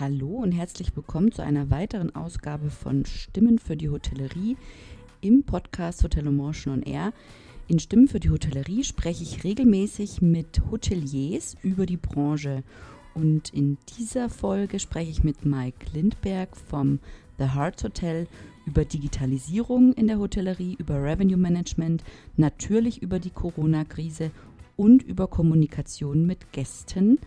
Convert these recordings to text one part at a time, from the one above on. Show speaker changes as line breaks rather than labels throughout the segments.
Hallo und herzlich willkommen zu einer weiteren Ausgabe von Stimmen für die Hotellerie im Podcast Hotel Emotion on Air. In Stimmen für die Hotellerie spreche ich regelmäßig mit Hoteliers über die Branche. Und in dieser Folge spreche ich mit Mike Lindberg vom The Hearts Hotel über Digitalisierung in der Hotellerie, über Revenue Management, natürlich über die Corona-Krise und über Kommunikation mit Gästen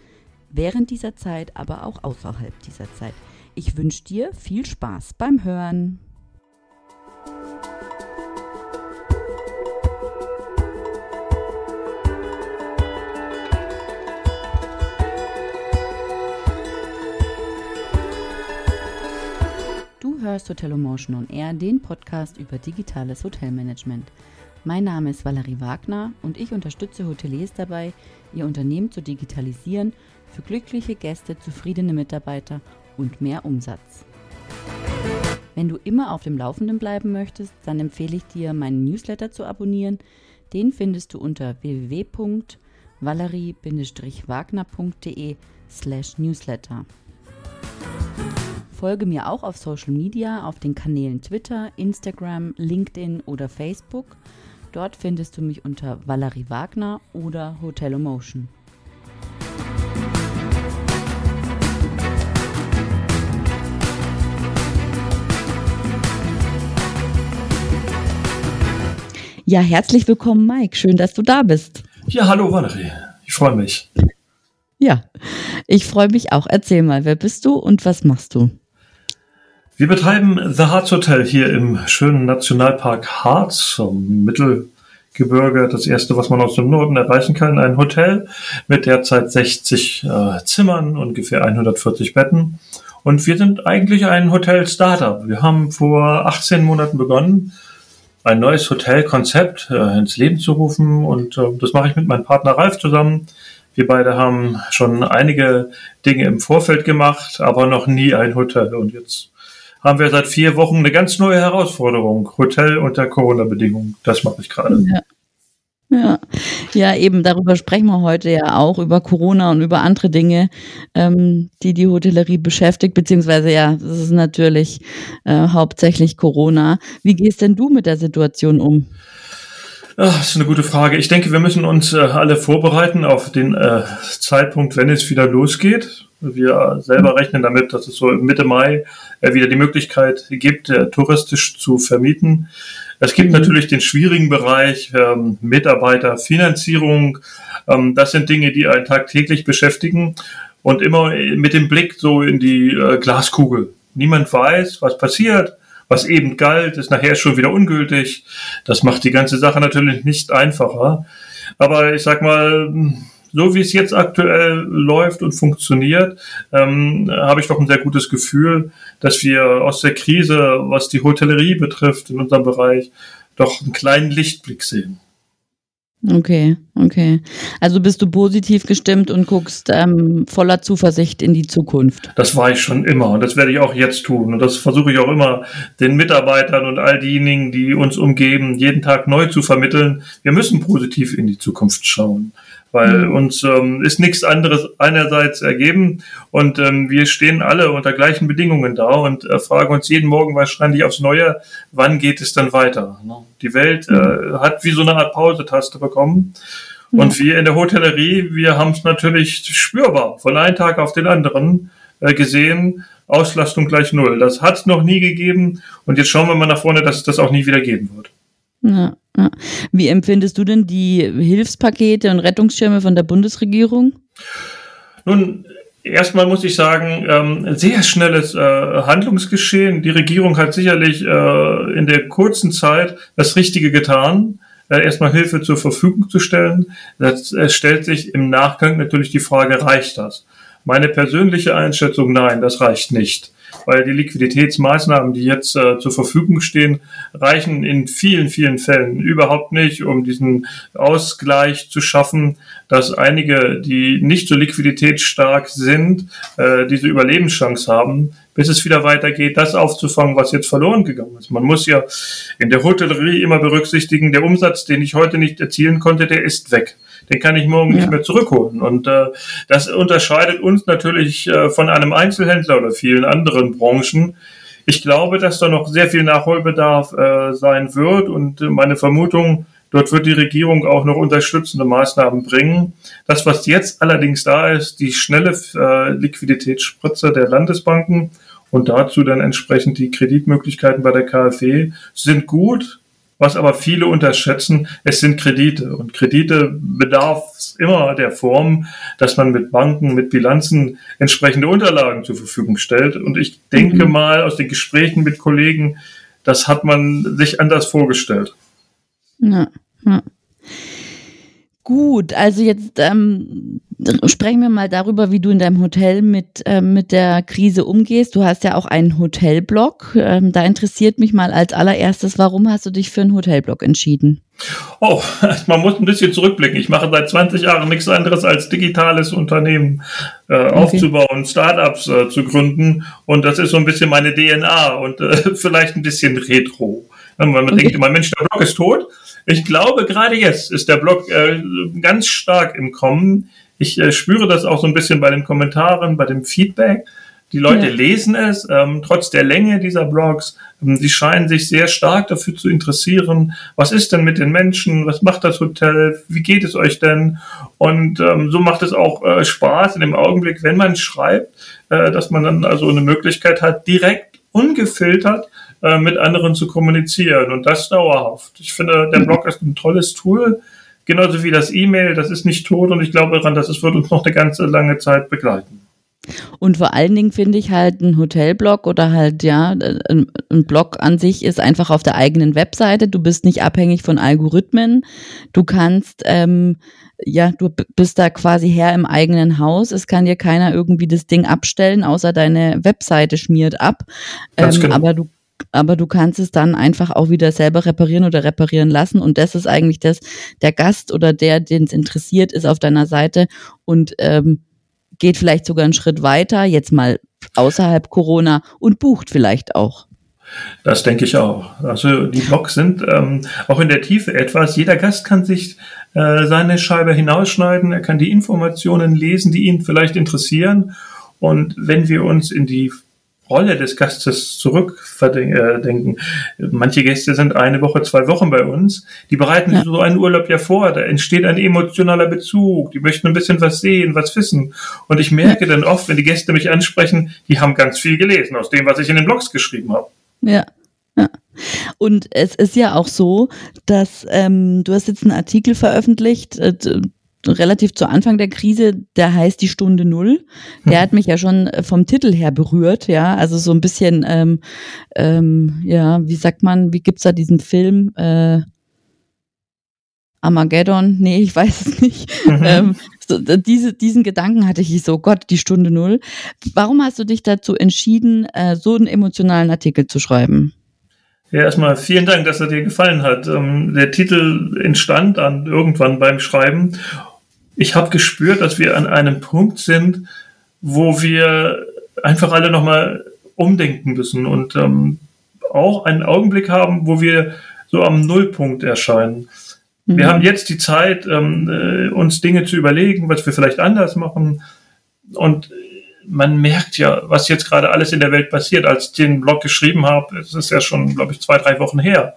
während dieser Zeit, aber auch außerhalb dieser Zeit. Ich wünsche dir viel Spaß beim Hören. Du hörst Hotel Emotion on Air, den Podcast über digitales Hotelmanagement. Mein Name ist Valerie Wagner und ich unterstütze Hoteliers dabei, ihr Unternehmen zu digitalisieren für glückliche Gäste, zufriedene Mitarbeiter und mehr Umsatz. Wenn du immer auf dem Laufenden bleiben möchtest, dann empfehle ich dir, meinen Newsletter zu abonnieren. Den findest du unter www.valerie-wagner.de slash newsletter. Folge mir auch auf Social Media, auf den Kanälen Twitter, Instagram, LinkedIn oder Facebook. Dort findest du mich unter Valerie Wagner oder Hotel Emotion. Ja, herzlich willkommen, Mike. Schön, dass du da bist.
Ja, hallo Valerie. Ich freue mich.
Ja, ich freue mich auch. Erzähl mal, wer bist du und was machst du?
Wir betreiben The Harz Hotel hier im schönen Nationalpark Harz im Mittelgebirge. Das erste, was man aus dem Norden erreichen kann, ein Hotel mit derzeit 60 äh, Zimmern, ungefähr 140 Betten. Und wir sind eigentlich ein Hotel-Startup. Wir haben vor 18 Monaten begonnen ein neues Hotelkonzept äh, ins Leben zu rufen. Und äh, das mache ich mit meinem Partner Ralf zusammen. Wir beide haben schon einige Dinge im Vorfeld gemacht, aber noch nie ein Hotel. Und jetzt haben wir seit vier Wochen eine ganz neue Herausforderung. Hotel unter Corona-Bedingungen. Das mache ich gerade.
Ja. Ja, ja, eben darüber sprechen wir heute ja auch, über Corona und über andere Dinge, ähm, die die Hotellerie beschäftigt, beziehungsweise ja, das ist natürlich äh, hauptsächlich Corona. Wie gehst denn du mit der Situation um?
Ach, das ist eine gute Frage. Ich denke, wir müssen uns äh, alle vorbereiten auf den äh, Zeitpunkt, wenn es wieder losgeht. Wir selber rechnen damit, dass es so Mitte Mai äh, wieder die Möglichkeit gibt, äh, touristisch zu vermieten. Es gibt mhm. natürlich den schwierigen Bereich ähm, Mitarbeiterfinanzierung. Ähm, das sind Dinge, die einen tagtäglich beschäftigen und immer mit dem Blick so in die äh, Glaskugel. Niemand weiß, was passiert. Was eben galt, ist nachher schon wieder ungültig. Das macht die ganze Sache natürlich nicht einfacher. Aber ich sag mal, so wie es jetzt aktuell läuft und funktioniert, ähm, habe ich doch ein sehr gutes Gefühl, dass wir aus der Krise, was die Hotellerie betrifft, in unserem Bereich, doch einen kleinen Lichtblick sehen.
Okay, okay. Also bist du positiv gestimmt und guckst ähm, voller Zuversicht in die Zukunft.
Das war ich schon immer und das werde ich auch jetzt tun. Und das versuche ich auch immer den Mitarbeitern und all diejenigen, die uns umgeben, jeden Tag neu zu vermitteln. Wir müssen positiv in die Zukunft schauen weil mhm. uns ähm, ist nichts anderes einerseits ergeben und ähm, wir stehen alle unter gleichen Bedingungen da und äh, fragen uns jeden Morgen wahrscheinlich aufs Neue, wann geht es dann weiter? Ne? Die Welt äh, mhm. hat wie so eine Art Pausetaste bekommen. Und wir in der Hotellerie, wir haben es natürlich spürbar von einem Tag auf den anderen äh, gesehen. Auslastung gleich null. Das hat es noch nie gegeben und jetzt schauen wir mal nach vorne, dass es das auch nie wieder geben wird.
Ja, ja. Wie empfindest du denn die Hilfspakete und Rettungsschirme von der Bundesregierung?
Nun, erstmal muss ich sagen, ähm, sehr schnelles äh, Handlungsgeschehen. Die Regierung hat sicherlich äh, in der kurzen Zeit das Richtige getan äh, erstmal Hilfe zur Verfügung zu stellen. Es stellt sich im Nachgang natürlich die Frage, reicht das? Meine persönliche Einschätzung, nein, das reicht nicht weil die Liquiditätsmaßnahmen, die jetzt äh, zur Verfügung stehen, reichen in vielen, vielen Fällen überhaupt nicht, um diesen Ausgleich zu schaffen, dass einige, die nicht so liquiditätsstark sind, äh, diese Überlebenschance haben, bis es wieder weitergeht, das aufzufangen, was jetzt verloren gegangen ist. Man muss ja in der Hotellerie immer berücksichtigen, der Umsatz, den ich heute nicht erzielen konnte, der ist weg. Den kann ich morgen ja. nicht mehr zurückholen. Und äh, das unterscheidet uns natürlich äh, von einem Einzelhändler oder vielen anderen Branchen. Ich glaube, dass da noch sehr viel Nachholbedarf äh, sein wird und meine Vermutung, Dort wird die Regierung auch noch unterstützende Maßnahmen bringen. Das, was jetzt allerdings da ist, die schnelle äh, Liquiditätsspritze der Landesbanken und dazu dann entsprechend die Kreditmöglichkeiten bei der KfW sind gut. Was aber viele unterschätzen, es sind Kredite. Und Kredite bedarf immer der Form, dass man mit Banken, mit Bilanzen entsprechende Unterlagen zur Verfügung stellt. Und ich denke mhm. mal aus den Gesprächen mit Kollegen, das hat man sich anders vorgestellt.
Ja, ja. Gut, also jetzt ähm, sprechen wir mal darüber, wie du in deinem Hotel mit, ähm, mit der Krise umgehst. Du hast ja auch einen Hotelblog. Ähm, da interessiert mich mal als allererstes, warum hast du dich für einen Hotelblog entschieden?
Oh, man muss ein bisschen zurückblicken. Ich mache seit 20 Jahren nichts anderes als digitales Unternehmen äh, okay. aufzubauen, Startups äh, zu gründen. Und das ist so ein bisschen meine DNA und äh, vielleicht ein bisschen retro. Man okay. denkt immer, Mensch, der Blog ist tot. Ich glaube, gerade jetzt ist der Blog äh, ganz stark im Kommen. Ich äh, spüre das auch so ein bisschen bei den Kommentaren, bei dem Feedback. Die Leute ja. lesen es, ähm, trotz der Länge dieser Blogs. Ähm, sie scheinen sich sehr stark dafür zu interessieren. Was ist denn mit den Menschen? Was macht das Hotel? Wie geht es euch denn? Und ähm, so macht es auch äh, Spaß in dem Augenblick, wenn man schreibt, äh, dass man dann also eine Möglichkeit hat, direkt ungefiltert äh, mit anderen zu kommunizieren und das dauerhaft. Ich finde, der Blog ist ein tolles Tool, genauso wie das E-Mail, das ist nicht tot und ich glaube daran, dass es wird uns noch eine ganze lange Zeit begleiten.
Und vor allen Dingen finde ich halt ein Hotelblog oder halt, ja, ein Blog an sich ist einfach auf der eigenen Webseite. Du bist nicht abhängig von Algorithmen. Du kannst, ähm, ja, du bist da quasi Herr im eigenen Haus. Es kann dir keiner irgendwie das Ding abstellen, außer deine Webseite schmiert ab. Ähm, genau. Aber du aber du kannst es dann einfach auch wieder selber reparieren oder reparieren lassen. Und das ist eigentlich das, der Gast oder der, den es interessiert, ist auf deiner Seite und ähm, geht vielleicht sogar einen Schritt weiter, jetzt mal außerhalb Corona und bucht vielleicht auch.
Das denke ich auch. Also die Blogs sind ähm, auch in der Tiefe etwas. Jeder Gast kann sich äh, seine Scheibe hinausschneiden, er kann die Informationen lesen, die ihn vielleicht interessieren. Und wenn wir uns in die Rolle des Gastes zurückdenken. Manche Gäste sind eine Woche, zwei Wochen bei uns. Die bereiten ja. so einen Urlaub ja vor. Da entsteht ein emotionaler Bezug. Die möchten ein bisschen was sehen, was wissen. Und ich merke ja. dann oft, wenn die Gäste mich ansprechen, die haben ganz viel gelesen aus dem, was ich in den Blogs geschrieben habe.
Ja. Ja. Und es ist ja auch so, dass ähm, du hast jetzt einen Artikel veröffentlicht, äh, relativ zu Anfang der Krise, der heißt die Stunde Null. Der hm. hat mich ja schon äh, vom Titel her berührt, ja, also so ein bisschen, ähm, ähm, ja, wie sagt man, wie gibt's da diesen Film? Äh, Armageddon? Nee, ich weiß es nicht. Mhm. Ähm, so, diese, diesen Gedanken hatte ich so, Gott, die Stunde Null. Warum hast du dich dazu entschieden, äh, so einen emotionalen Artikel zu schreiben?
Ja, erstmal vielen Dank, dass er dir gefallen hat. Ähm, der Titel entstand dann irgendwann beim Schreiben ich habe gespürt, dass wir an einem Punkt sind, wo wir einfach alle nochmal umdenken müssen und ähm, auch einen Augenblick haben, wo wir so am Nullpunkt erscheinen. Mhm. Wir haben jetzt die Zeit, ähm, äh, uns Dinge zu überlegen, was wir vielleicht anders machen. Und man merkt ja, was jetzt gerade alles in der Welt passiert. Als ich den Blog geschrieben habe, es ist ja schon, glaube ich, zwei, drei Wochen her.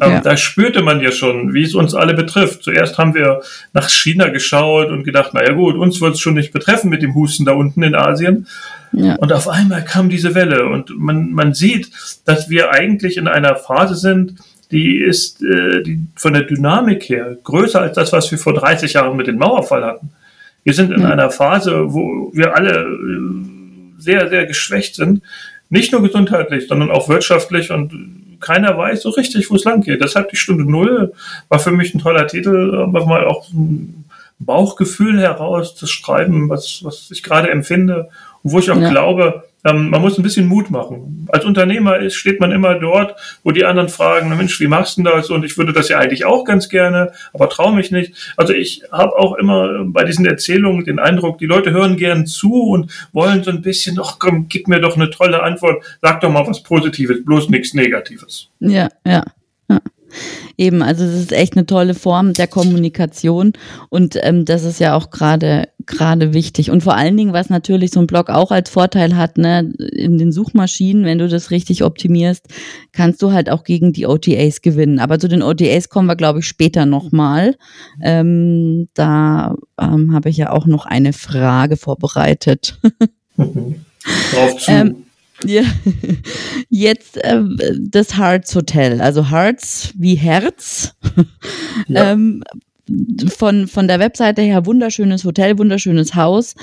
Ähm, ja. Da spürte man ja schon, wie es uns alle betrifft. Zuerst haben wir nach China geschaut und gedacht, naja gut, uns wird es schon nicht betreffen mit dem Husten da unten in Asien. Ja. Und auf einmal kam diese Welle und man, man sieht, dass wir eigentlich in einer Phase sind, die ist äh, die von der Dynamik her größer als das, was wir vor 30 Jahren mit dem Mauerfall hatten. Wir sind in ja. einer Phase, wo wir alle äh, sehr, sehr geschwächt sind. Nicht nur gesundheitlich, sondern auch wirtschaftlich und keiner weiß so richtig, wo es lang geht. Deshalb die Stunde Null war für mich ein toller Titel, aber mal auch ein Bauchgefühl heraus zu schreiben, was, was ich gerade empfinde und wo ich auch ja. glaube, ähm, man muss ein bisschen Mut machen. Als Unternehmer ist, steht man immer dort, wo die anderen fragen, Mensch, wie machst du das? Und ich würde das ja eigentlich auch ganz gerne, aber traue mich nicht. Also ich habe auch immer bei diesen Erzählungen den Eindruck, die Leute hören gern zu und wollen so ein bisschen, ach komm, gib mir doch eine tolle Antwort, sag doch mal was Positives, bloß nichts Negatives.
Ja, ja. ja. Eben, also es ist echt eine tolle Form der Kommunikation und ähm, das ist ja auch gerade gerade wichtig. Und vor allen Dingen, was natürlich so ein Blog auch als Vorteil hat, ne, in den Suchmaschinen, wenn du das richtig optimierst, kannst du halt auch gegen die OTAs gewinnen. Aber zu den OTAs kommen wir, glaube ich, später nochmal. Ähm, da ähm, habe ich ja auch noch eine Frage vorbereitet.
Drauf zu. Ähm,
ja. Jetzt äh, das Hearts Hotel, also Hearts wie Herz. Ja. ähm, von, von der Webseite her wunderschönes Hotel, wunderschönes Haus.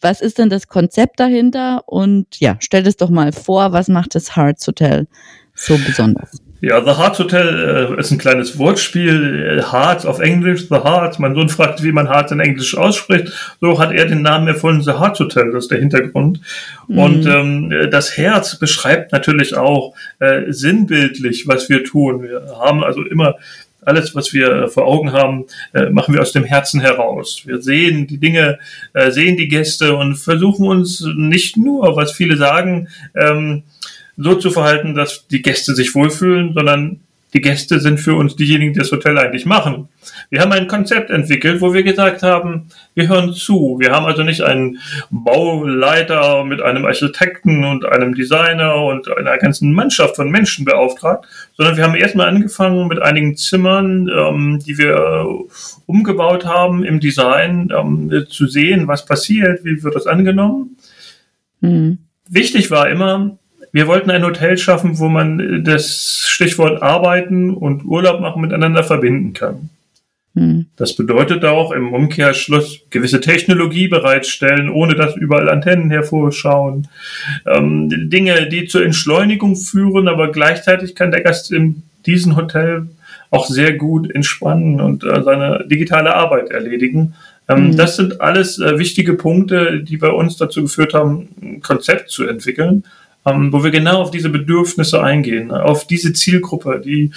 Was ist denn das Konzept dahinter? Und ja, stell es doch mal vor, was macht das Hearts Hotel so besonders?
Ja, The Heart Hotel äh, ist ein kleines Wortspiel. Heart auf Englisch, The Heart. Mein Sohn fragt, wie man Heart in Englisch ausspricht. So hat er den Namen erfunden, The Heart Hotel. Das ist der Hintergrund. Mhm. Und ähm, das Herz beschreibt natürlich auch äh, sinnbildlich, was wir tun. Wir haben also immer alles, was wir vor Augen haben, äh, machen wir aus dem Herzen heraus. Wir sehen die Dinge, äh, sehen die Gäste und versuchen uns nicht nur, was viele sagen, ähm, so zu verhalten, dass die Gäste sich wohlfühlen, sondern die Gäste sind für uns diejenigen, die das Hotel eigentlich machen. Wir haben ein Konzept entwickelt, wo wir gesagt haben, wir hören zu. Wir haben also nicht einen Bauleiter mit einem Architekten und einem Designer und einer ganzen Mannschaft von Menschen beauftragt, sondern wir haben erstmal angefangen mit einigen Zimmern, ähm, die wir umgebaut haben im Design, ähm, zu sehen, was passiert, wie wird das angenommen. Mhm. Wichtig war immer, wir wollten ein Hotel schaffen, wo man das Stichwort Arbeiten und Urlaub machen miteinander verbinden kann. Hm. Das bedeutet auch im Umkehrschluss gewisse Technologie bereitstellen, ohne dass überall Antennen hervorschauen. Ähm, Dinge, die zur Entschleunigung führen, aber gleichzeitig kann der Gast in diesem Hotel auch sehr gut entspannen und äh, seine digitale Arbeit erledigen. Ähm, mhm. Das sind alles äh, wichtige Punkte, die bei uns dazu geführt haben, ein Konzept zu entwickeln wo wir genau auf diese Bedürfnisse eingehen, auf diese Zielgruppe, die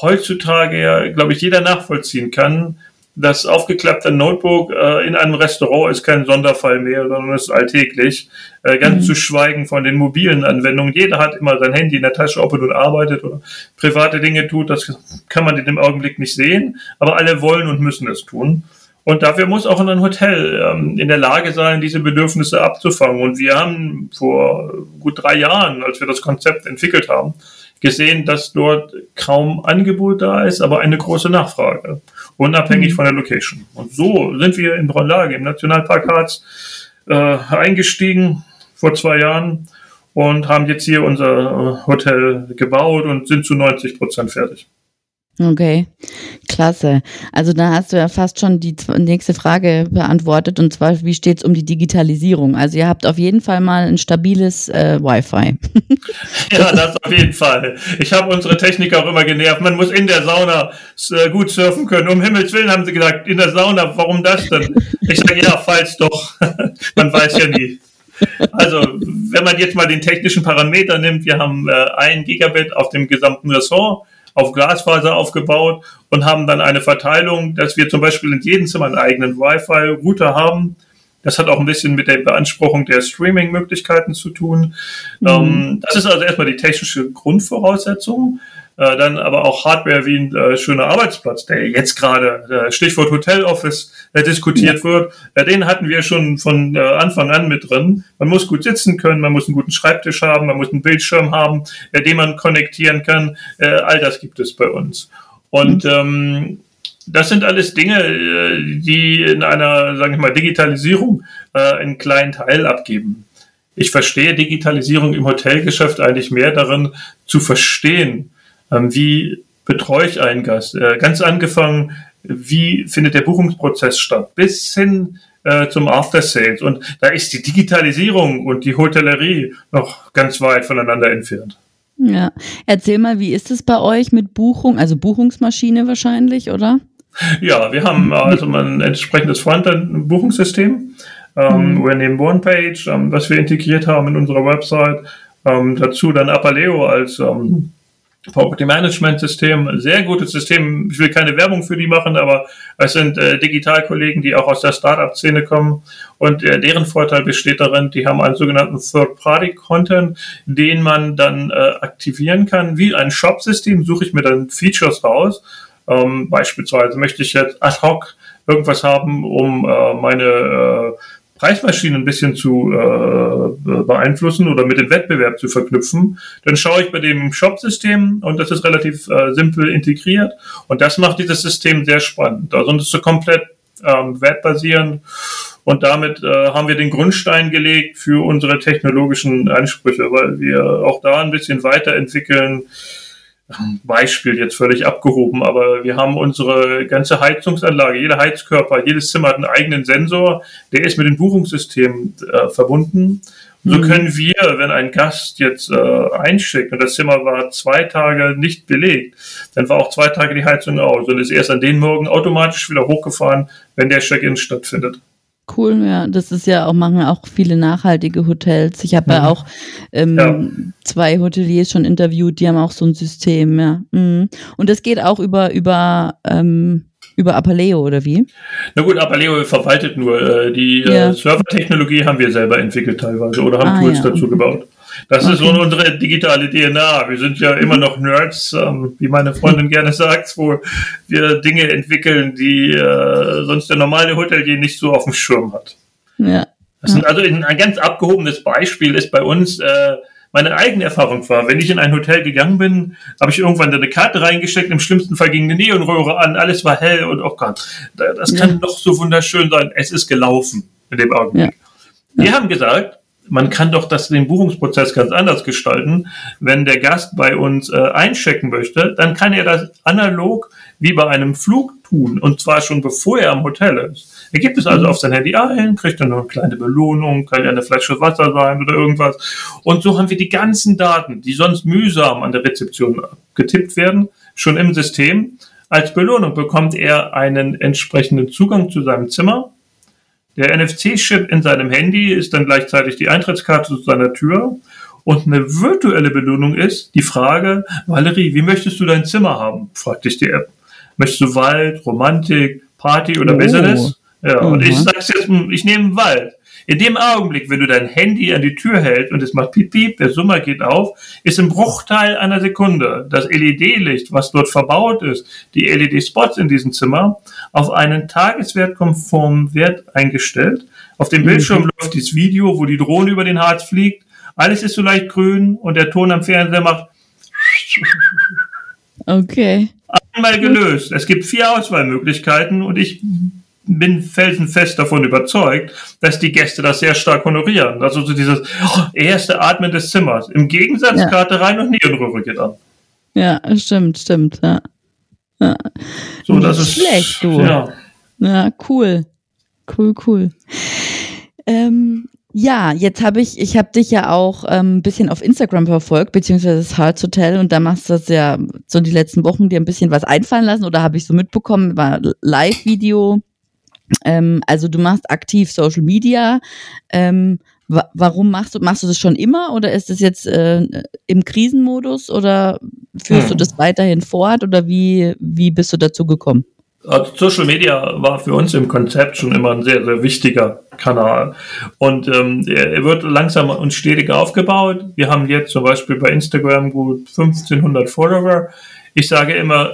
heutzutage ja, glaube ich, jeder nachvollziehen kann. Das aufgeklappte Notebook äh, in einem Restaurant ist kein Sonderfall mehr, sondern ist alltäglich. Äh, ganz mhm. zu schweigen von den mobilen Anwendungen. Jeder hat immer sein Handy in der Tasche, ob er nun arbeitet oder private Dinge tut. Das kann man in dem Augenblick nicht sehen, aber alle wollen und müssen es tun. Und dafür muss auch ein Hotel ähm, in der Lage sein, diese Bedürfnisse abzufangen. Und wir haben vor gut drei Jahren, als wir das Konzept entwickelt haben, gesehen, dass dort kaum Angebot da ist, aber eine große Nachfrage, unabhängig mhm. von der Location. Und so sind wir in Braunlage im Nationalpark Harz äh, eingestiegen vor zwei Jahren und haben jetzt hier unser Hotel gebaut und sind zu 90 Prozent fertig.
Okay, klasse. Also da hast du ja fast schon die nächste Frage beantwortet und zwar, wie steht es um die Digitalisierung? Also ihr habt auf jeden Fall mal ein stabiles äh, Wi-Fi.
ja, das auf jeden Fall. Ich habe unsere Techniker auch immer genervt. Man muss in der Sauna äh, gut surfen können. Um Himmels Willen haben sie gesagt, in der Sauna, warum das denn? Ich sage, ja, falls doch. Man weiß ja nie. Also, wenn man jetzt mal den technischen Parameter nimmt, wir haben äh, ein Gigabit auf dem gesamten Ressort auf Glasfaser aufgebaut und haben dann eine Verteilung, dass wir zum Beispiel in jedem Zimmer einen eigenen Wi-Fi-Router haben. Das hat auch ein bisschen mit der Beanspruchung der Streaming-Möglichkeiten zu tun. Mhm. Ähm, das ist also erstmal die technische Grundvoraussetzung. Äh, dann aber auch Hardware wie ein äh, schöner Arbeitsplatz, der jetzt gerade, äh, Stichwort Hotel Office, äh, diskutiert ja. wird. Äh, den hatten wir schon von äh, Anfang an mit drin. Man muss gut sitzen können, man muss einen guten Schreibtisch haben, man muss einen Bildschirm haben, äh, den man konnektieren kann. Äh, all das gibt es bei uns. Und mhm. ähm, das sind alles Dinge, äh, die in einer, sagen ich mal, Digitalisierung äh, einen kleinen Teil abgeben. Ich verstehe Digitalisierung im Hotelgeschäft eigentlich mehr darin zu verstehen, wie betreue ich einen Gast? Äh, ganz angefangen, wie findet der Buchungsprozess statt, bis hin äh, zum After Sales. Und da ist die Digitalisierung und die Hotellerie noch ganz weit voneinander entfernt.
Ja, erzähl mal, wie ist es bei euch mit Buchung, also Buchungsmaschine wahrscheinlich, oder?
Ja, wir haben also ein entsprechendes Frontend-Buchungssystem. Ähm, mhm. Wir nehmen OnePage, ähm, was wir integriert haben in unserer Website. Ähm, dazu dann Apaleo als ähm, Property Management System, sehr gutes System. Ich will keine Werbung für die machen, aber es sind äh, Digitalkollegen, die auch aus der Startup-Szene kommen und äh, deren Vorteil besteht darin, die haben einen sogenannten Third-Party-Content, den man dann äh, aktivieren kann. Wie ein Shop-System suche ich mir dann Features raus. Ähm, beispielsweise möchte ich jetzt ad hoc irgendwas haben, um äh, meine äh, Preismaschinen ein bisschen zu äh, beeinflussen oder mit dem Wettbewerb zu verknüpfen, dann schaue ich bei dem Shop-System und das ist relativ äh, simpel integriert und das macht dieses System sehr spannend. Also es ist so komplett ähm, wertbasierend und damit äh, haben wir den Grundstein gelegt für unsere technologischen Ansprüche, weil wir auch da ein bisschen weiterentwickeln Beispiel jetzt völlig abgehoben, aber wir haben unsere ganze Heizungsanlage, jeder Heizkörper, jedes Zimmer hat einen eigenen Sensor, der ist mit dem Buchungssystem äh, verbunden. Und so mhm. können wir, wenn ein Gast jetzt äh, einschickt und das Zimmer war zwei Tage nicht belegt, dann war auch zwei Tage die Heizung aus und ist erst an den Morgen automatisch wieder hochgefahren, wenn der Check-in stattfindet.
Cool, ja, das ist ja auch, machen auch viele nachhaltige Hotels. Ich habe mhm. ja auch ähm, ja. zwei Hoteliers schon interviewt, die haben auch so ein System, ja. Mhm. Und das geht auch über, über, ähm, über Apaleo, oder wie?
Na gut, Apaleo verwaltet nur. Äh, die äh, ja. äh, Servertechnologie haben wir selber entwickelt teilweise oder haben ah, Tools ja. dazu gebaut. Das okay. ist so unsere digitale DNA. Wir sind ja immer noch Nerds, ähm, wie meine Freundin gerne sagt, wo wir Dinge entwickeln, die äh, sonst der normale Hotelier nicht so auf dem Schirm hat. Ja. Das sind also ein ganz abgehobenes Beispiel ist bei uns äh, meine eigene Erfahrung war, wenn ich in ein Hotel gegangen bin, habe ich irgendwann eine Karte reingesteckt, im schlimmsten Fall ging eine Neonröhre an, alles war hell und oh Gott, das kann ja. doch so wunderschön sein. Es ist gelaufen in dem Augenblick. Ja. Wir haben gesagt, man kann doch das, den Buchungsprozess ganz anders gestalten. Wenn der Gast bei uns äh, einchecken möchte, dann kann er das analog wie bei einem Flug tun und zwar schon bevor er am Hotel ist. Er gibt es also mhm. auf sein Handy ein, kriegt dann eine kleine Belohnung, kann ja eine Flasche Wasser sein oder irgendwas. Und so haben wir die ganzen Daten, die sonst mühsam an der Rezeption getippt werden, schon im System. Als Belohnung bekommt er einen entsprechenden Zugang zu seinem Zimmer der NFC-Chip in seinem Handy ist dann gleichzeitig die Eintrittskarte zu seiner Tür. Und eine virtuelle Belohnung ist die Frage, Valerie, wie möchtest du dein Zimmer haben? fragt dich die App. Möchtest du Wald, Romantik, Party oder oh. Business? Ja, mhm. und ich sag's jetzt, ich nehme Wald. In dem Augenblick, wenn du dein Handy an die Tür hältst und es macht piep piep, der Summer geht auf, ist im Bruchteil einer Sekunde das LED-Licht, was dort verbaut ist, die LED-Spots in diesem Zimmer, auf einen tageswertkonformen Wert eingestellt. Auf dem Bildschirm mhm. läuft dieses Video, wo die Drohne über den Harz fliegt. Alles ist so leicht grün und der Ton am Fernseher macht.
Okay.
Einmal gelöst. Es gibt vier Auswahlmöglichkeiten und ich bin felsenfest davon überzeugt, dass die Gäste das sehr stark honorieren. Also so dieses erste Atmen des Zimmers. Im Gegensatz, ja. Karte rein und Neonröhre geht an.
Ja, stimmt, stimmt. Ja.
ja. So, das ist
schlecht, du. Ja. ja, cool. Cool, cool. Ähm, ja, jetzt habe ich, ich habe dich ja auch ähm, ein bisschen auf Instagram verfolgt, beziehungsweise das Hearts Hotel und da machst du das ja so die letzten Wochen dir ein bisschen was einfallen lassen oder habe ich so mitbekommen, war Live-Video ähm, also du machst aktiv Social Media. Ähm, wa warum machst du, machst du das schon immer oder ist es jetzt äh, im Krisenmodus oder führst hm. du das weiterhin fort oder wie, wie bist du dazu gekommen?
Also Social Media war für uns im Konzept schon immer ein sehr, sehr wichtiger Kanal. Und ähm, er wird langsam und stetig aufgebaut. Wir haben jetzt zum Beispiel bei Instagram gut 1500 Follower. Ich sage immer,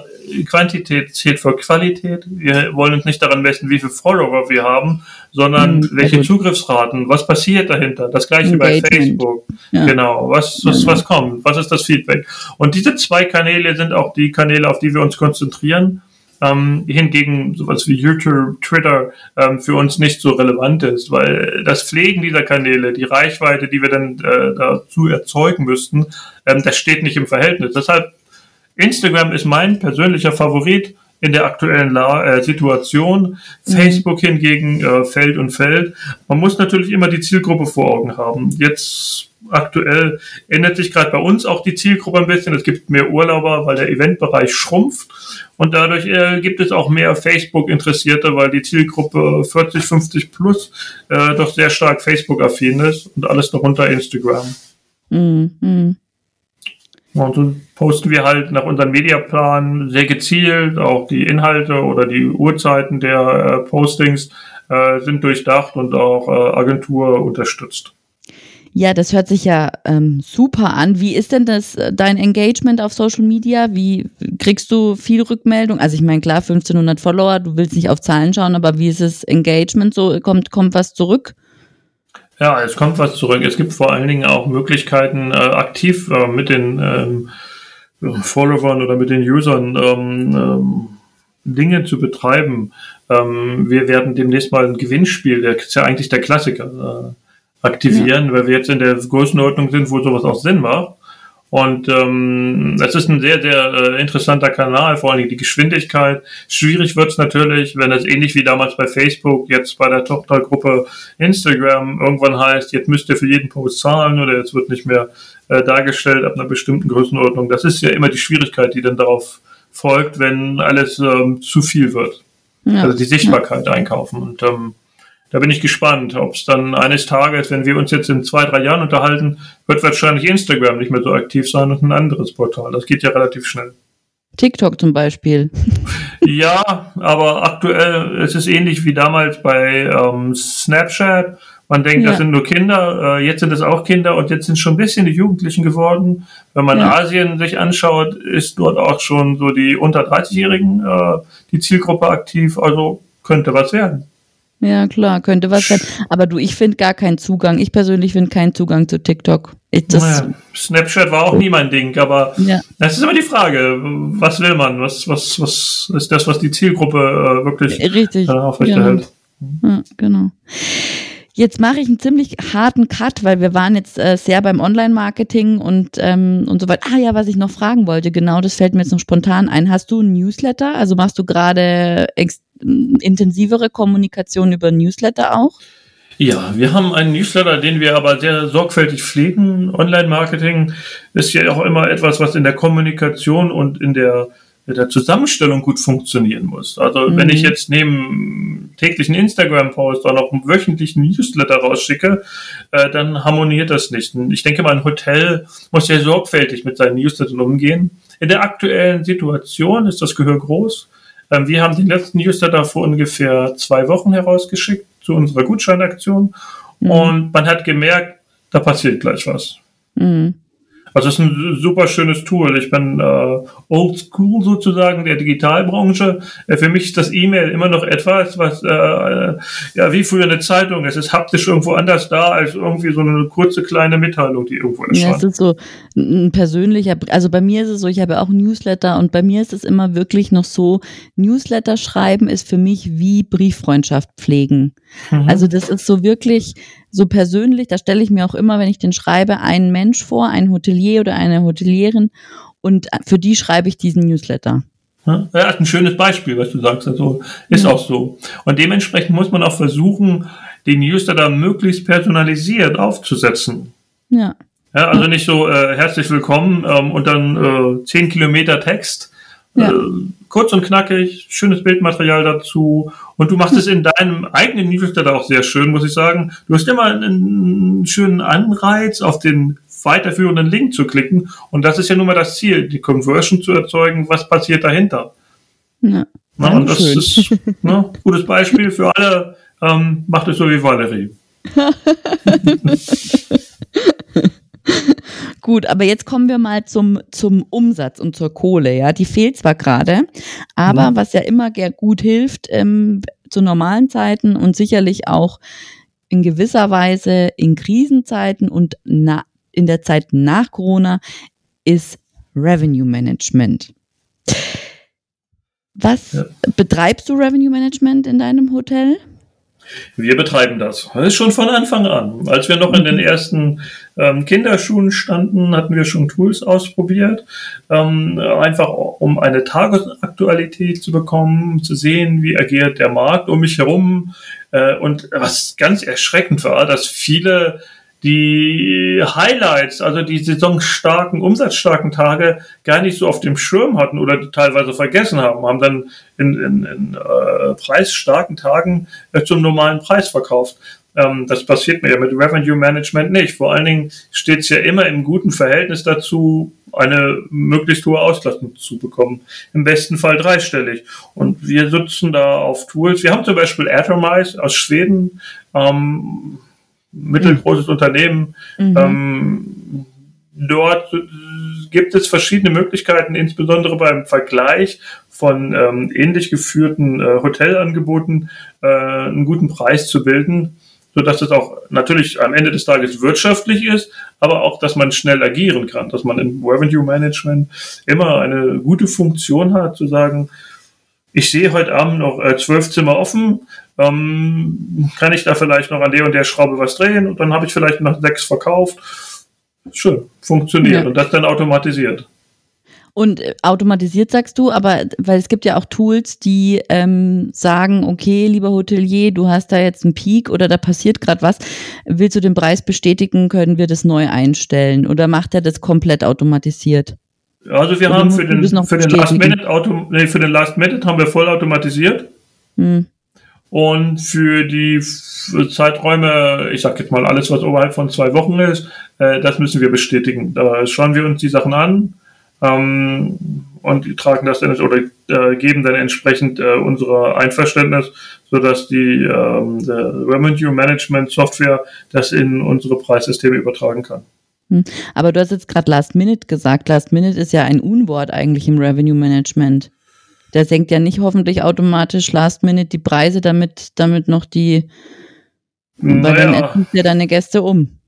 Quantität zählt vor Qualität. Wir wollen uns nicht daran messen, wie viele Follower wir haben, sondern mhm, welche gut. Zugriffsraten, was passiert dahinter. Das gleiche Engagement. bei Facebook. Ja. Genau, was, was, was kommt, was ist das Feedback. Und diese zwei Kanäle sind auch die Kanäle, auf die wir uns konzentrieren. Ähm, hingegen sowas wie YouTube, Twitter ähm, für uns nicht so relevant ist, weil das Pflegen dieser Kanäle, die Reichweite, die wir dann äh, dazu erzeugen müssten, ähm, das steht nicht im Verhältnis. Deshalb Instagram ist mein persönlicher Favorit in der aktuellen La äh, Situation. Mhm. Facebook hingegen äh, fällt und fällt. Man muss natürlich immer die Zielgruppe vor Augen haben. Jetzt aktuell ändert sich gerade bei uns auch die Zielgruppe ein bisschen. Es gibt mehr Urlauber, weil der Eventbereich schrumpft. Und dadurch äh, gibt es auch mehr Facebook-Interessierte, weil die Zielgruppe 40, 50 plus äh, doch sehr stark Facebook-affin ist und alles darunter Instagram. Mhm. Und so posten wir halt nach unserem Mediaplan sehr gezielt, auch die Inhalte oder die Uhrzeiten der äh, Postings äh, sind durchdacht und auch äh, Agentur unterstützt.
Ja, das hört sich ja ähm, super an. Wie ist denn das äh, dein Engagement auf Social Media? Wie kriegst du viel Rückmeldung? Also ich meine, klar, 1500 Follower, du willst nicht auf Zahlen schauen, aber wie ist das Engagement so? Kommt, kommt was zurück?
Ja, es kommt was zurück. Es gibt vor allen Dingen auch Möglichkeiten, äh, aktiv äh, mit den ähm, Followern oder mit den Usern ähm, ähm, Dinge zu betreiben. Ähm, wir werden demnächst mal ein Gewinnspiel, der ist ja eigentlich der Klassiker, äh, aktivieren, ja. weil wir jetzt in der Größenordnung sind, wo sowas auch Sinn macht. Und ähm, es ist ein sehr, sehr äh, interessanter Kanal, vor allem die Geschwindigkeit. Schwierig wird es natürlich, wenn es ähnlich wie damals bei Facebook, jetzt bei der Tochtergruppe Instagram irgendwann heißt, jetzt müsst ihr für jeden Post zahlen oder jetzt wird nicht mehr äh, dargestellt ab einer bestimmten Größenordnung. Das ist ja immer die Schwierigkeit, die dann darauf folgt, wenn alles ähm, zu viel wird. Ja. Also die Sichtbarkeit ja. einkaufen. Und ähm, da bin ich gespannt, ob es dann eines Tages, wenn wir uns jetzt in zwei, drei Jahren unterhalten, wird wahrscheinlich Instagram nicht mehr so aktiv sein und ein anderes Portal. Das geht ja relativ schnell.
TikTok zum Beispiel.
Ja, aber aktuell es ist es ähnlich wie damals bei ähm, Snapchat. Man denkt, ja. das sind nur Kinder, äh, jetzt sind es auch Kinder und jetzt sind schon ein bisschen die Jugendlichen geworden. Wenn man ja. Asien sich anschaut, ist dort auch schon so die unter 30-Jährigen äh, die Zielgruppe aktiv. Also könnte was werden.
Ja, klar, könnte was sein. Aber du, ich finde gar keinen Zugang. Ich persönlich finde keinen Zugang zu TikTok. Ich,
naja, Snapchat war auch nie mein Ding, aber ja. das ist immer die Frage, was will man? Was, was, was ist das, was die Zielgruppe äh, wirklich
Richtig, äh, aufrechterhält? Genau. Ja, genau. Jetzt mache ich einen ziemlich harten Cut, weil wir waren jetzt äh, sehr beim Online-Marketing und, ähm, und so weiter. Ah ja, was ich noch fragen wollte, genau, das fällt mir jetzt noch spontan ein. Hast du ein Newsletter? Also machst du gerade intensivere Kommunikation über Newsletter auch?
Ja, wir haben einen Newsletter, den wir aber sehr sorgfältig pflegen. Online-Marketing ist ja auch immer etwas, was in der Kommunikation und in der mit der Zusammenstellung gut funktionieren muss. Also mhm. wenn ich jetzt neben täglichen Instagram-Post auch noch einen wöchentlichen Newsletter rausschicke, äh, dann harmoniert das nicht. Und ich denke mal, ein Hotel muss ja sorgfältig mit seinen Newslettern umgehen. In der aktuellen Situation ist das Gehör groß. Ähm, wir haben den letzten Newsletter vor ungefähr zwei Wochen herausgeschickt zu unserer Gutscheinaktion mhm. und man hat gemerkt, da passiert gleich was. Mhm. Also es ist ein super schönes Tool. Ich bin äh, old school sozusagen der Digitalbranche. Äh, für mich ist das E-Mail immer noch etwas, was äh, ja wie früher eine Zeitung. Es ist haptisch irgendwo anders da als irgendwie so eine kurze kleine Mitteilung, die irgendwo
erscheint. Ja, es ist so ein persönlicher. Also bei mir ist es so, ich habe auch Newsletter und bei mir ist es immer wirklich noch so, Newsletter schreiben ist für mich wie Brieffreundschaft pflegen. Mhm. Also das ist so wirklich so persönlich, da stelle ich mir auch immer, wenn ich den schreibe, einen Mensch vor, einen Hotelier oder eine Hotelierin und für die schreibe ich diesen Newsletter.
Ja, ist ein schönes Beispiel, was du sagst. Also ist auch so. Und dementsprechend muss man auch versuchen, den Newsletter möglichst personalisiert aufzusetzen. Ja. ja also nicht so äh, herzlich willkommen ähm, und dann äh, zehn Kilometer Text. Ja. Äh, kurz und knackig, schönes Bildmaterial dazu. Und du machst es in deinem eigenen Newsletter auch sehr schön, muss ich sagen. Du hast immer einen schönen Anreiz, auf den weiterführenden Link zu klicken. Und das ist ja nun mal das Ziel, die Conversion zu erzeugen. Was passiert dahinter? Ja, Na, und das schön. ist ne, gutes Beispiel für alle. Ähm, macht es so wie Valerie.
Gut, aber jetzt kommen wir mal zum, zum Umsatz und zur Kohle. Ja, die fehlt zwar gerade, aber mhm. was ja immer gut hilft ähm, zu normalen Zeiten und sicherlich auch in gewisser Weise in Krisenzeiten und na, in der Zeit nach Corona ist Revenue Management. Was ja. betreibst du Revenue Management in deinem Hotel?
Wir betreiben das. Das ist schon von Anfang an. Als wir noch in den ersten ähm, Kinderschuhen standen, hatten wir schon Tools ausprobiert, ähm, einfach um eine Tagesaktualität zu bekommen, zu sehen, wie agiert der Markt um mich herum. Äh, und was ganz erschreckend war, dass viele die Highlights, also die saisonstarken, umsatzstarken Tage gar nicht so auf dem Schirm hatten oder teilweise vergessen haben, haben dann in, in, in äh, preisstarken Tagen äh, zum normalen Preis verkauft. Ähm, das passiert mir ja mit Revenue Management nicht. Vor allen Dingen steht es ja immer im guten Verhältnis dazu, eine möglichst hohe Auslastung zu bekommen. Im besten Fall dreistellig. Und wir sitzen da auf Tools. Wir haben zum Beispiel Atomize aus Schweden, ähm, mittelgroßes mhm. Unternehmen. Mhm. Ähm, dort gibt es verschiedene Möglichkeiten, insbesondere beim Vergleich von ähm, ähnlich geführten äh, Hotelangeboten äh, einen guten Preis zu bilden so dass es auch natürlich am Ende des Tages wirtschaftlich ist, aber auch, dass man schnell agieren kann, dass man im Revenue Management immer eine gute Funktion hat, zu sagen, ich sehe heute Abend noch äh, zwölf Zimmer offen, ähm, kann ich da vielleicht noch an der und der Schraube was drehen und dann habe ich vielleicht noch sechs verkauft. Schön, funktioniert ja. und das dann automatisiert.
Und äh, automatisiert sagst du, aber weil es gibt ja auch Tools, die ähm, sagen, okay, lieber Hotelier, du hast da jetzt einen Peak oder da passiert gerade was, willst du den Preis bestätigen, können wir das neu einstellen oder macht er das komplett automatisiert?
Also wir oder haben für den, für den, Last Minute Auto, nee, für den Last Minute haben wir voll automatisiert. Hm. Und für die Zeiträume, ich sag jetzt mal alles, was oberhalb von zwei Wochen ist, äh, das müssen wir bestätigen. Da schauen wir uns die Sachen an ähm, und tragen das dann oder äh, geben dann entsprechend äh, unsere Einverständnis, sodass die ähm, Revenue Management Software das in unsere Preissysteme übertragen kann.
Hm. Aber du hast jetzt gerade Last Minute gesagt. Last Minute ist ja ein Unwort eigentlich im Revenue Management. Der senkt ja nicht hoffentlich automatisch Last Minute die Preise, damit, damit noch die, naja. weil dann ja deine Gäste um.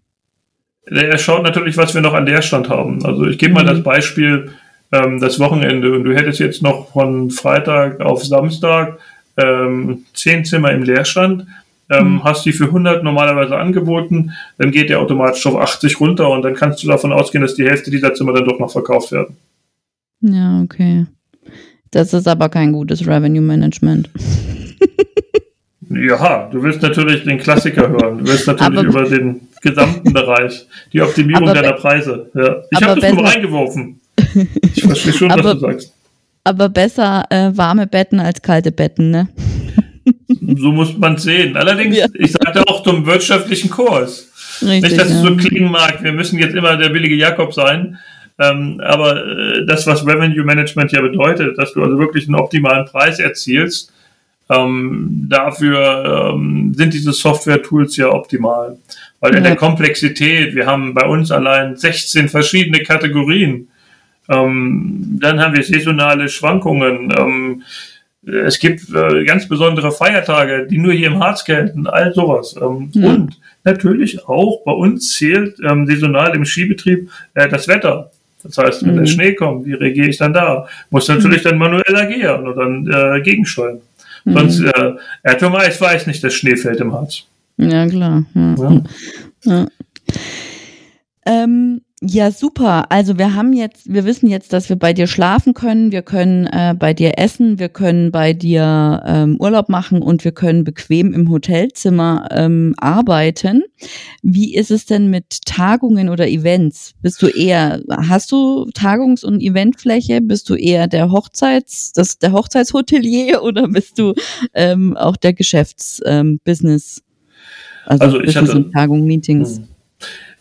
Er schaut natürlich, was wir noch an Leerstand haben. Also ich gebe mhm. mal das Beispiel, ähm, das Wochenende und du hättest jetzt noch von Freitag auf Samstag ähm, zehn Zimmer im Leerstand, ähm, mhm. hast die für 100 normalerweise angeboten, dann geht der automatisch auf 80 runter und dann kannst du davon ausgehen, dass die Hälfte dieser Zimmer dann doch noch verkauft werden.
Ja, okay. Das ist aber kein gutes Revenue Management.
Ja, du willst natürlich den Klassiker hören. Du willst natürlich aber, über den gesamten Bereich, die Optimierung deiner Preise. Ja. Ich habe das nur reingeworfen. Ich verstehe schon, aber, was du sagst.
Aber besser äh, warme Betten als kalte Betten, ne?
So muss man sehen. Allerdings, ja. ich sagte auch zum wirtschaftlichen Kurs. Richtig, Nicht, dass ja. es so klingen mag, wir müssen jetzt immer der billige Jakob sein. Ähm, aber äh, das, was Revenue Management ja bedeutet, dass du also wirklich einen optimalen Preis erzielst, ähm, dafür ähm, sind diese Software-Tools ja optimal. Weil in der Komplexität, wir haben bei uns allein 16 verschiedene Kategorien. Ähm, dann haben wir saisonale Schwankungen. Ähm, es gibt äh, ganz besondere Feiertage, die nur hier im Harz gelten, all sowas. Ähm, ja. Und natürlich auch bei uns zählt ähm, saisonal im Skibetrieb äh, das Wetter. Das heißt, wenn mhm. der Schnee kommt, wie reagiere ich dann da? Muss natürlich mhm. dann manuell agieren und dann äh, gegensteuern. Mhm. Sonst, äh, Atom Eis weiß nicht, dass Schnee fällt im Harz.
Ja, klar. Ja. ja. ja. Ähm, ja, super. Also wir haben jetzt, wir wissen jetzt, dass wir bei dir schlafen können, wir können äh, bei dir essen, wir können bei dir ähm, Urlaub machen und wir können bequem im Hotelzimmer ähm, arbeiten. Wie ist es denn mit Tagungen oder Events? Bist du eher, hast du Tagungs- und Eventfläche? Bist du eher der Hochzeits, das der Hochzeitshotelier oder bist du ähm, auch der Geschäftsbusiness? Ähm, also, also ich hatte Tagungen, Meetings. Hm.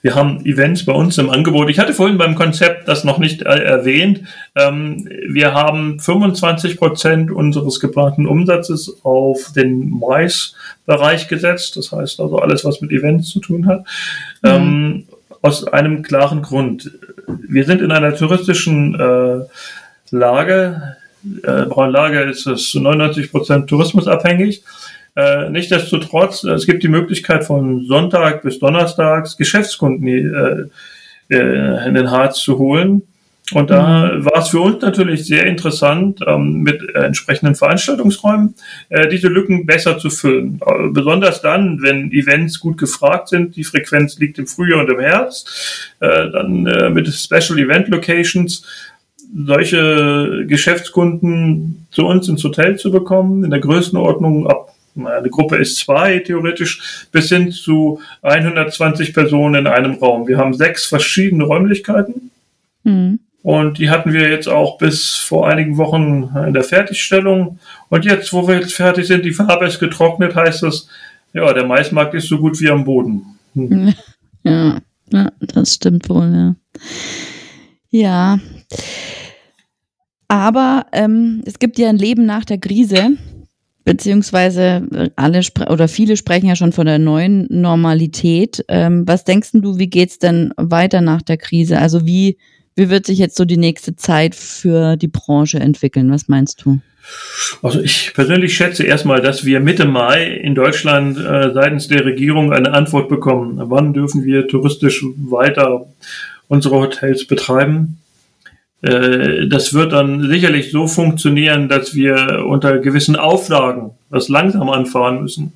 Wir haben Events bei uns im Angebot. Ich hatte vorhin beim Konzept das noch nicht äh, erwähnt. Ähm, wir haben 25 Prozent unseres geplanten Umsatzes auf den Mais-Bereich gesetzt. Das heißt also alles, was mit Events zu tun hat. Mhm. Ähm, aus einem klaren Grund. Wir sind in einer touristischen äh, Lage. Äh, Braunlage ist es zu 99 Prozent tourismusabhängig. Äh, Nichtsdestotrotz, es gibt die Möglichkeit von Sonntag bis Donnerstags Geschäftskunden äh, äh, in den Harz zu holen. Und da mhm. war es für uns natürlich sehr interessant, ähm, mit äh, entsprechenden Veranstaltungsräumen äh, diese Lücken besser zu füllen. Äh, besonders dann, wenn Events gut gefragt sind, die Frequenz liegt im Frühjahr und im Herbst, äh, dann äh, mit Special Event Locations solche Geschäftskunden zu uns ins Hotel zu bekommen, in der Größenordnung ab eine Gruppe ist zwei theoretisch, bis hin zu 120 Personen in einem Raum. Wir haben sechs verschiedene Räumlichkeiten. Mhm. Und die hatten wir jetzt auch bis vor einigen Wochen in der Fertigstellung. Und jetzt, wo wir jetzt fertig sind, die Farbe ist getrocknet, heißt das, Ja, der Maismarkt ist so gut wie am Boden.
Hm. Ja, ja, das stimmt wohl, ja. Ja. Aber ähm, es gibt ja ein Leben nach der Krise, beziehungsweise äh, alle oder viele sprechen ja schon von der neuen Normalität. Ähm, was denkst du, wie geht's denn weiter nach der Krise? Also wie, wie wird sich jetzt so die nächste Zeit für die Branche entwickeln? Was meinst du?
Also ich persönlich schätze erstmal, dass wir Mitte Mai in Deutschland äh, seitens der Regierung eine Antwort bekommen. Wann dürfen wir touristisch weiter unsere Hotels betreiben? Äh, das wird dann sicherlich so funktionieren, dass wir unter gewissen Auflagen das langsam anfahren müssen.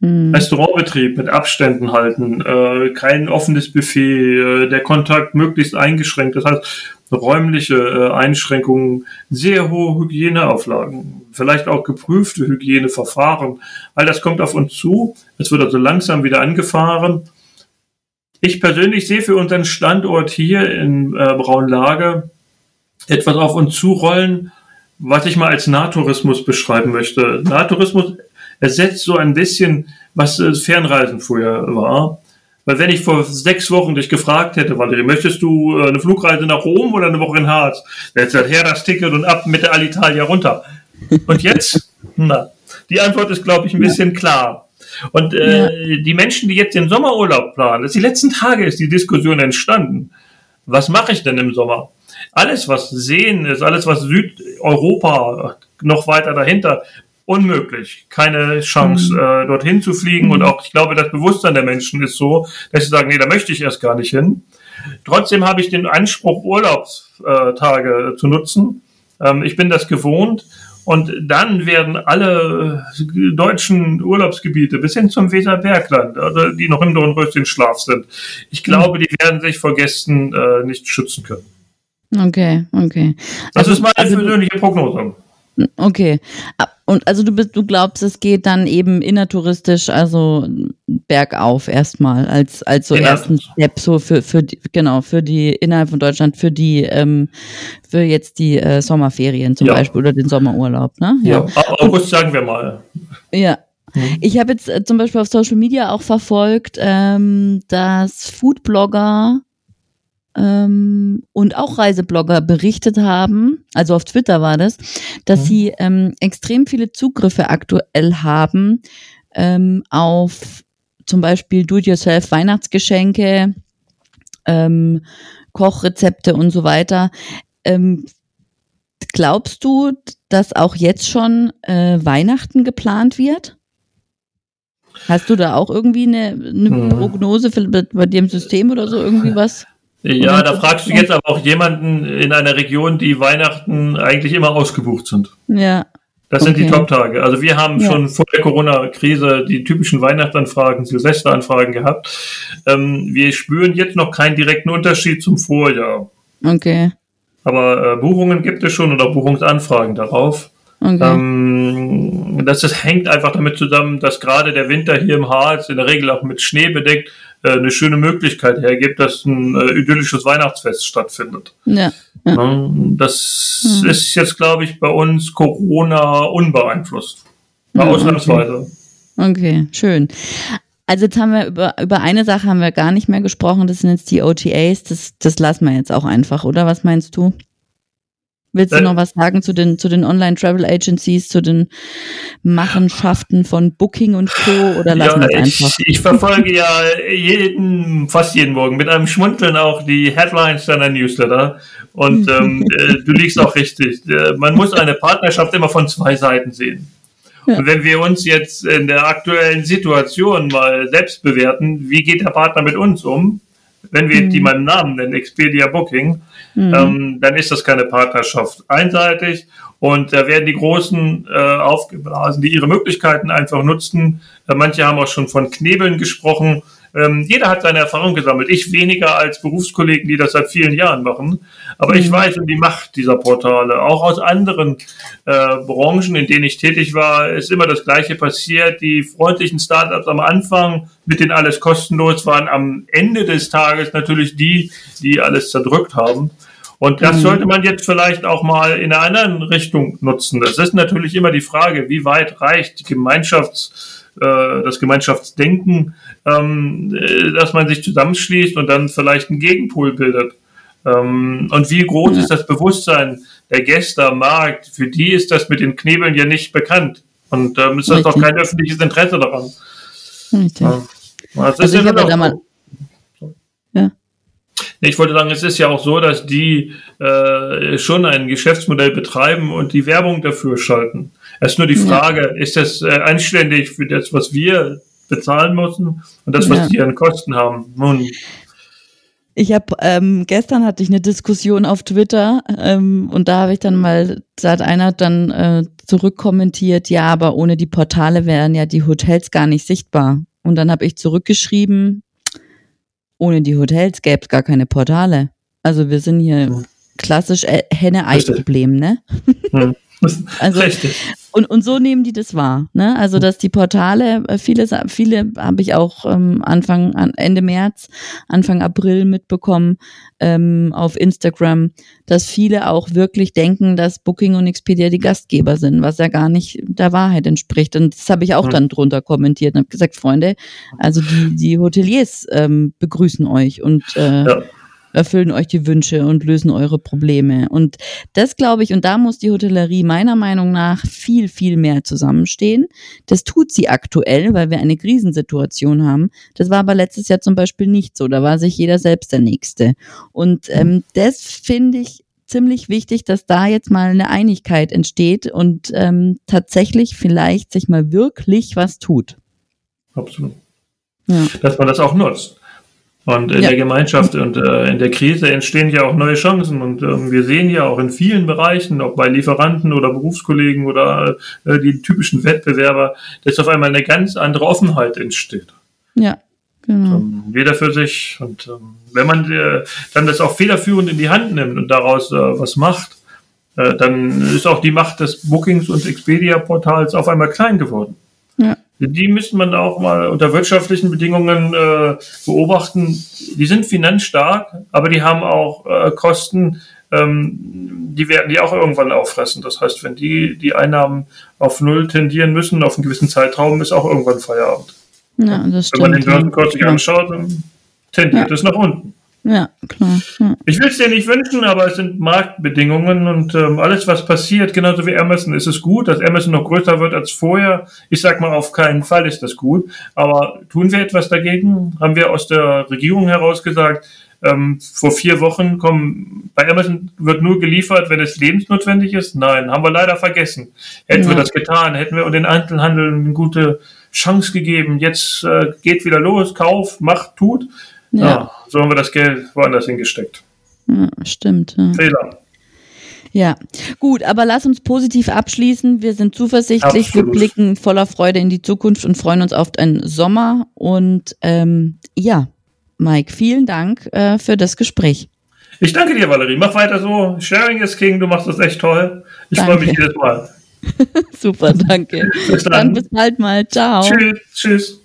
Mhm. Restaurantbetrieb mit Abständen halten, äh, kein offenes Buffet, äh, der Kontakt möglichst eingeschränkt. Das heißt, räumliche Einschränkungen, sehr hohe Hygieneauflagen, vielleicht auch geprüfte Hygieneverfahren. All das kommt auf uns zu. Es wird also langsam wieder angefahren. Ich persönlich sehe für unseren Standort hier in Braunlage etwas auf uns zurollen, was ich mal als Nahtourismus beschreiben möchte. Nahtourismus ersetzt so ein bisschen, was Fernreisen früher war. Weil wenn ich vor sechs Wochen dich gefragt hätte, Valerie, möchtest du äh, eine Flugreise nach Rom oder eine Woche in Harz? Dann hättest du gesagt, her das Ticket und ab mit der Alitalia runter. Und jetzt? Na, die Antwort ist, glaube ich, ein bisschen klar. Und äh, ja. die Menschen, die jetzt den Sommerurlaub planen, das die letzten Tage ist die Diskussion entstanden. Was mache ich denn im Sommer? Alles, was Seen ist, alles, was Südeuropa noch weiter dahinter, unmöglich, keine Chance, mhm. äh, dorthin zu fliegen. Mhm. Und auch, ich glaube, das Bewusstsein der Menschen ist so, dass sie sagen, nee, da möchte ich erst gar nicht hin. Trotzdem habe ich den Anspruch, Urlaubstage zu nutzen. Ähm, ich bin das gewohnt. Und dann werden alle deutschen Urlaubsgebiete bis hin zum Weserbergland, also die noch im Dornröschenschlaf sind, ich glaube, die werden sich vor Gästen äh, nicht schützen können.
Okay, okay.
Das also, ist meine also, persönliche Prognose.
Okay. Und also du bist, du glaubst, es geht dann eben innertouristisch, also bergauf erstmal, als, als so ersten Step so für, für die, genau, für die innerhalb von Deutschland, für die, ähm, für jetzt die äh, Sommerferien zum ja. Beispiel oder den Sommerurlaub, ne?
Ja, ja. August sagen wir mal.
Ja, mhm. ich habe jetzt äh, zum Beispiel auf Social Media auch verfolgt, ähm, dass Foodblogger ähm, und auch Reiseblogger berichtet haben, also auf Twitter war das, dass mhm. sie ähm, extrem viele Zugriffe aktuell haben ähm, auf zum Beispiel Do-it-yourself Weihnachtsgeschenke, ähm, Kochrezepte und so weiter. Ähm, glaubst du, dass auch jetzt schon äh, Weihnachten geplant wird? Hast du da auch irgendwie eine, eine hm. Prognose für, bei dir im System oder so irgendwie was?
Ja, da fragst du jetzt aber auch jemanden in einer Region, die Weihnachten eigentlich immer ausgebucht sind.
Ja.
Das okay. sind die Top-Tage. Also wir haben ja. schon vor der Corona-Krise die typischen Weihnachtsanfragen, Silvesteranfragen gehabt. Ähm, wir spüren jetzt noch keinen direkten Unterschied zum Vorjahr.
Okay.
Aber äh, Buchungen gibt es schon oder Buchungsanfragen darauf. Okay. Ähm, das, das hängt einfach damit zusammen, dass gerade der Winter hier im Harz in der Regel auch mit Schnee bedeckt eine schöne Möglichkeit hergibt, dass ein äh, idyllisches Weihnachtsfest stattfindet. Ja. ja. Das hm. ist jetzt, glaube ich, bei uns Corona unbeeinflusst. Ja, ausnahmsweise.
Okay. okay, schön. Also jetzt haben wir über, über eine Sache haben wir gar nicht mehr gesprochen, das sind jetzt die OTAs, das, das lassen wir jetzt auch einfach, oder? Was meinst du? Willst du äh, noch was sagen zu den, zu den Online-Travel-Agencies, zu den Machenschaften von Booking und Co. oder lassen ja, wir es einfach?
Ich, ich verfolge ja jeden, fast jeden Morgen mit einem Schmunzeln auch die Headlines deiner Newsletter. Und ähm, äh, du liegst auch richtig. Äh, man muss eine Partnerschaft immer von zwei Seiten sehen. Ja. Und wenn wir uns jetzt in der aktuellen Situation mal selbst bewerten, wie geht der Partner mit uns um? Wenn wir mhm. die mal Namen nennen, Expedia Booking, mhm. ähm, dann ist das keine Partnerschaft einseitig und da werden die Großen äh, aufgeblasen, die ihre Möglichkeiten einfach nutzen. Äh, manche haben auch schon von Knebeln gesprochen. Ähm, jeder hat seine Erfahrung gesammelt. Ich weniger als Berufskollegen, die das seit vielen Jahren machen. Aber mhm. ich weiß um die Macht dieser Portale. Auch aus anderen äh, Branchen, in denen ich tätig war, ist immer das Gleiche passiert. Die freundlichen Startups am Anfang, mit denen alles kostenlos waren, am Ende des Tages natürlich die, die alles zerdrückt haben. Und das mhm. sollte man jetzt vielleicht auch mal in einer anderen Richtung nutzen. Das ist natürlich immer die Frage, wie weit reicht die Gemeinschafts äh, das Gemeinschaftsdenken, ähm, äh, dass man sich zusammenschließt und dann vielleicht einen Gegenpol bildet. Ähm, und wie groß ist das Bewusstsein der Gäste am Markt? Für die ist das mit den Knebeln ja nicht bekannt. Und ähm, ist das Richtig. doch kein öffentliches Interesse daran. Richtig. Ja. Also ist ja da mal ja. Ich wollte sagen, es ist ja auch so, dass die äh, schon ein Geschäftsmodell betreiben und die Werbung dafür schalten. Es ist nur die Frage, ja. ist das äh, anständig für das, was wir bezahlen müssen und das, was ja. die an Kosten haben? Nun,
ich habe ähm, gestern hatte ich eine Diskussion auf Twitter ähm, und da habe ich dann mal, da hat einer dann äh, zurückkommentiert, ja, aber ohne die Portale wären ja die Hotels gar nicht sichtbar. Und dann habe ich zurückgeschrieben, ohne die Hotels gäbe es gar keine Portale. Also wir sind hier klassisch äh, Henne-Ei-Problem, ne? Hm. Also, Richtig. Und, und so nehmen die das wahr. Ne? Also, dass die Portale, äh, viele, viele habe ich auch ähm, Anfang, Ende März, Anfang April mitbekommen ähm, auf Instagram, dass viele auch wirklich denken, dass Booking und Expedia die Gastgeber sind, was ja gar nicht der Wahrheit entspricht. Und das habe ich auch dann drunter kommentiert und habe gesagt, Freunde, also die, die Hoteliers ähm, begrüßen euch und äh, ja erfüllen euch die Wünsche und lösen eure Probleme. Und das glaube ich, und da muss die Hotellerie meiner Meinung nach viel, viel mehr zusammenstehen. Das tut sie aktuell, weil wir eine Krisensituation haben. Das war aber letztes Jahr zum Beispiel nicht so. Da war sich jeder selbst der Nächste. Und ähm, das finde ich ziemlich wichtig, dass da jetzt mal eine Einigkeit entsteht und ähm, tatsächlich vielleicht sich mal wirklich was tut.
Absolut. Ja. Dass man das auch nutzt. Und in ja. der Gemeinschaft und äh, in der Krise entstehen ja auch neue Chancen. Und ähm, wir sehen ja auch in vielen Bereichen, ob bei Lieferanten oder Berufskollegen oder äh, die typischen Wettbewerber, dass auf einmal eine ganz andere Offenheit entsteht.
Ja. Genau.
Ähm, jeder für sich. Und ähm, wenn man äh, dann das auch federführend in die Hand nimmt und daraus äh, was macht, äh, dann ist auch die Macht des Bookings- und Expedia-Portals auf einmal klein geworden. Ja die müsste man auch mal unter wirtschaftlichen Bedingungen äh, beobachten. Die sind finanzstark, aber die haben auch äh, Kosten, ähm, die werden die auch irgendwann auffressen. Das heißt, wenn die die Einnahmen auf Null tendieren müssen, auf einen gewissen Zeitraum, ist auch irgendwann Feierabend. Ja, das stimmt. Wenn man den Börsenkurs sich anschaut, dann tendiert ja. es nach unten.
Ja, klar. Ja.
Ich will es dir nicht wünschen, aber es sind Marktbedingungen und ähm, alles, was passiert, genauso wie Amazon, ist es gut, dass Amazon noch größer wird als vorher. Ich sag mal, auf keinen Fall ist das gut. Aber tun wir etwas dagegen? Haben wir aus der Regierung heraus gesagt, ähm, vor vier Wochen kommen, bei Amazon wird nur geliefert, wenn es lebensnotwendig ist? Nein, haben wir leider vergessen. Hätten ja. wir das getan, hätten wir den Einzelhandel eine gute Chance gegeben. Jetzt äh, geht wieder los, Kauf, macht, tut. Ja. ja. so haben wir das Geld woanders hingesteckt.
Ja, stimmt. Ja. Fehler. Ja, gut, aber lass uns positiv abschließen. Wir sind zuversichtlich, Absolut. wir blicken voller Freude in die Zukunft und freuen uns auf einen Sommer. Und ähm, ja, Mike, vielen Dank äh, für das Gespräch.
Ich danke dir, Valerie. Mach weiter so. Sharing is King, du machst das echt toll. Ich freue mich jedes Mal.
Super, danke. bis dann. dann bis bald mal. Ciao.
Tschüss. Tschüss.